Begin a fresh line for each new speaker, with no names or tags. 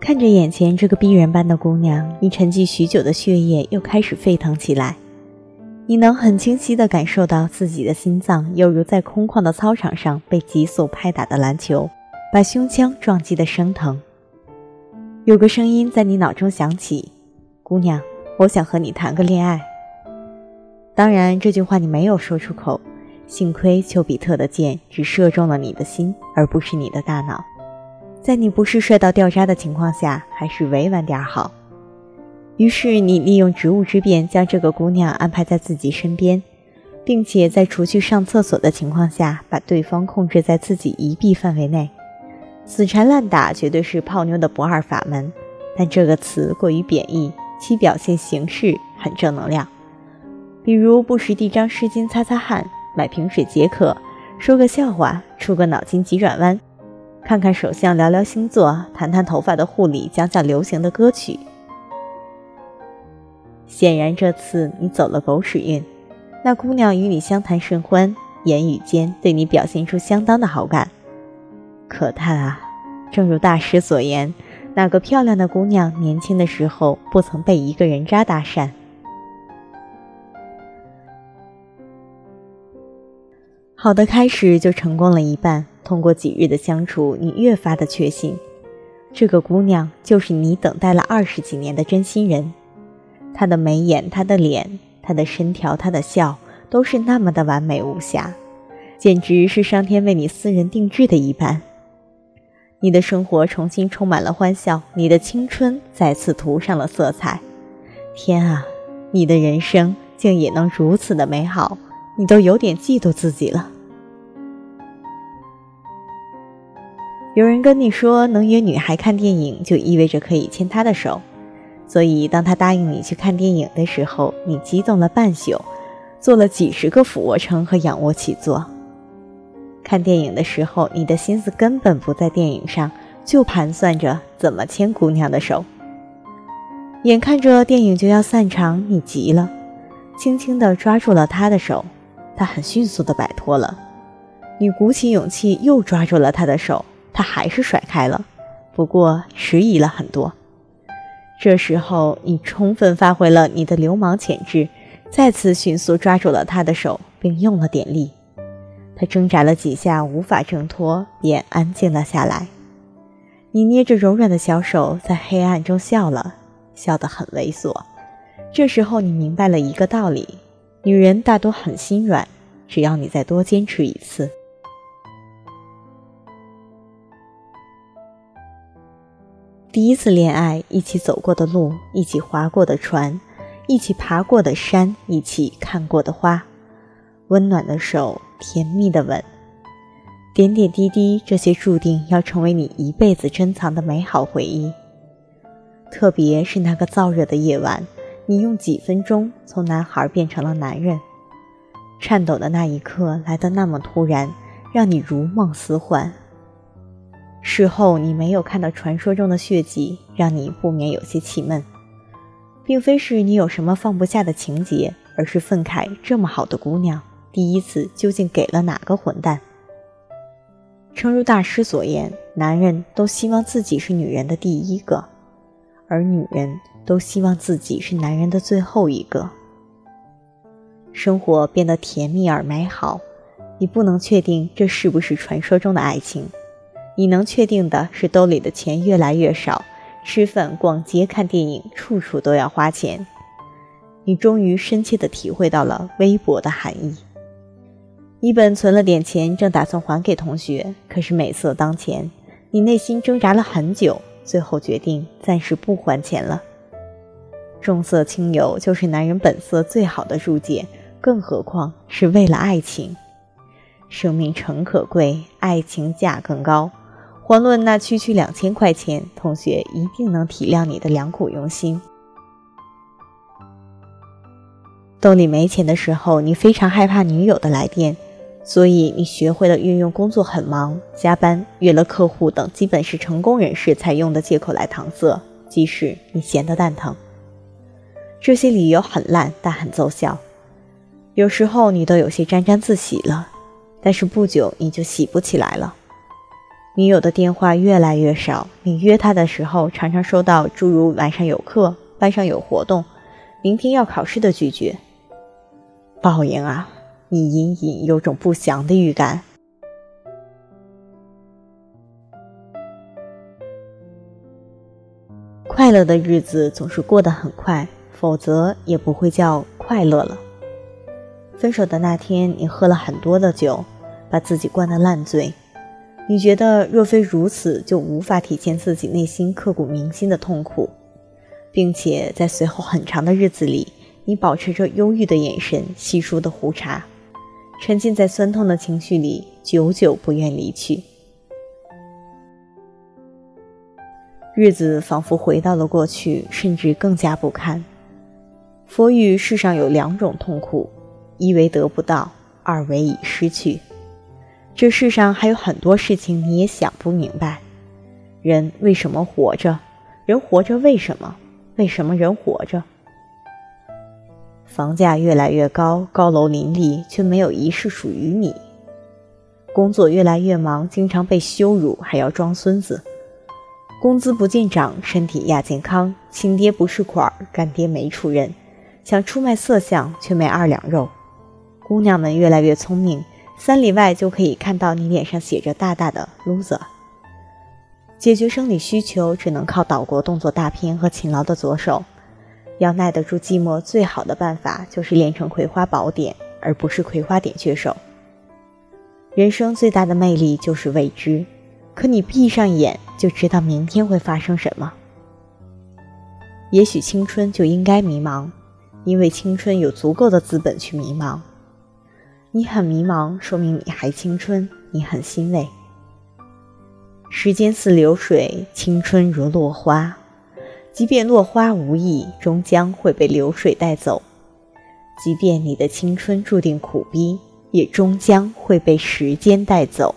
看着眼前这个逼人般的姑娘，你沉寂许久的血液又开始沸腾起来。你能很清晰地感受到自己的心脏犹如在空旷的操场上被急速拍打的篮球，把胸腔撞击得生疼。有个声音在你脑中响起：“姑娘，我想和你谈个恋爱。”当然，这句话你没有说出口。幸亏丘比特的箭只射中了你的心，而不是你的大脑。在你不是帅到掉渣的情况下，还是委婉点好。于是你利用职务之便，将这个姑娘安排在自己身边，并且在除去上厕所的情况下，把对方控制在自己一臂范围内。死缠烂打绝对是泡妞的不二法门，但这个词过于贬义，其表现形式很正能量。比如不时递张湿巾擦擦汗，买瓶水解渴，说个笑话，出个脑筋急转弯。看看手相，聊聊星座，谈谈头发的护理，讲讲流行的歌曲。显然这次你走了狗屎运。那姑娘与你相谈甚欢，言语间对你表现出相当的好感。可叹啊，正如大师所言，那个漂亮的姑娘年轻的时候不曾被一个人渣搭讪？好的开始就成功了一半。通过几日的相处，你越发的确信，这个姑娘就是你等待了二十几年的真心人。她的眉眼，她的脸，她的身条，她的笑，都是那么的完美无瑕，简直是上天为你私人定制的一般。你的生活重新充满了欢笑，你的青春再次涂上了色彩。天啊，你的人生竟也能如此的美好，你都有点嫉妒自己了。有人跟你说，能约女孩看电影就意味着可以牵她的手，所以当他答应你去看电影的时候，你激动了半宿，做了几十个俯卧撑和仰卧起坐。看电影的时候，你的心思根本不在电影上，就盘算着怎么牵姑娘的手。眼看着电影就要散场，你急了，轻轻地抓住了她的手，她很迅速地摆脱了。你鼓起勇气又抓住了她的手。他还是甩开了，不过迟疑了很多。这时候，你充分发挥了你的流氓潜质，再次迅速抓住了他的手，并用了点力。他挣扎了几下，无法挣脱，便安静了下来。你捏着柔软的小手，在黑暗中笑了，笑得很猥琐。这时候，你明白了一个道理：女人大多很心软，只要你再多坚持一次。第一次恋爱，一起走过的路，一起划过的船，一起爬过的山，一起看过的花，温暖的手，甜蜜的吻，点点滴滴，这些注定要成为你一辈子珍藏的美好回忆。特别是那个燥热的夜晚，你用几分钟从男孩变成了男人，颤抖的那一刻来得那么突然，让你如梦似幻。事后你没有看到传说中的血迹，让你不免有些气闷，并非是你有什么放不下的情节，而是愤慨这么好的姑娘，第一次究竟给了哪个混蛋？诚如大师所言，男人都希望自己是女人的第一个，而女人都希望自己是男人的最后一个。生活变得甜蜜而美好，你不能确定这是不是传说中的爱情。你能确定的是，兜里的钱越来越少，吃饭、逛街、看电影，处处都要花钱。你终于深切地体会到了微薄的含义。一本存了点钱，正打算还给同学，可是美色当前，你内心挣扎了很久，最后决定暂时不还钱了。重色轻友就是男人本色最好的注解，更何况是为了爱情。生命诚可贵，爱情价更高。遑论那区区两千块钱，同学一定能体谅你的良苦用心。兜里没钱的时候，你非常害怕女友的来电，所以你学会了运用工作很忙、加班、约了客户等基本是成功人士才用的借口来搪塞，即使你闲得蛋疼。这些理由很烂，但很奏效。有时候你都有些沾沾自喜了，但是不久你就喜不起来了。女友的电话越来越少，你约她的时候常常收到诸如“晚上有课”“班上有活动”“明天要考试”的拒绝。报应啊！你隐隐有种不祥的预感。快乐的日子总是过得很快，否则也不会叫快乐了。分手的那天，你喝了很多的酒，把自己灌得烂醉。你觉得若非如此，就无法体现自己内心刻骨铭心的痛苦，并且在随后很长的日子里，你保持着忧郁的眼神，稀疏的胡茬，沉浸在酸痛的情绪里，久久不愿离去。日子仿佛回到了过去，甚至更加不堪。佛语：世上有两种痛苦，一为得不到，二为已失去。这世上还有很多事情你也想不明白：人为什么活着？人活着为什么？为什么人活着？房价越来越高，高楼林立，却没有一室属于你。工作越来越忙，经常被羞辱，还要装孙子。工资不见涨，身体亚健康，亲爹不是款儿，干爹没出人，想出卖色相却没二两肉。姑娘们越来越聪明，三里外就可以看到你脸上写着大大的 “loser”。解决生理需求只能靠岛国动作大片和勤劳的左手。要耐得住寂寞，最好的办法就是练成葵花宝典，而不是葵花点穴手。人生最大的魅力就是未知。可你闭上眼就知道明天会发生什么。也许青春就应该迷茫，因为青春有足够的资本去迷茫。你很迷茫，说明你还青春，你很欣慰。时间似流水，青春如落花，即便落花无意，终将会被流水带走；即便你的青春注定苦逼，也终将会被时间带走。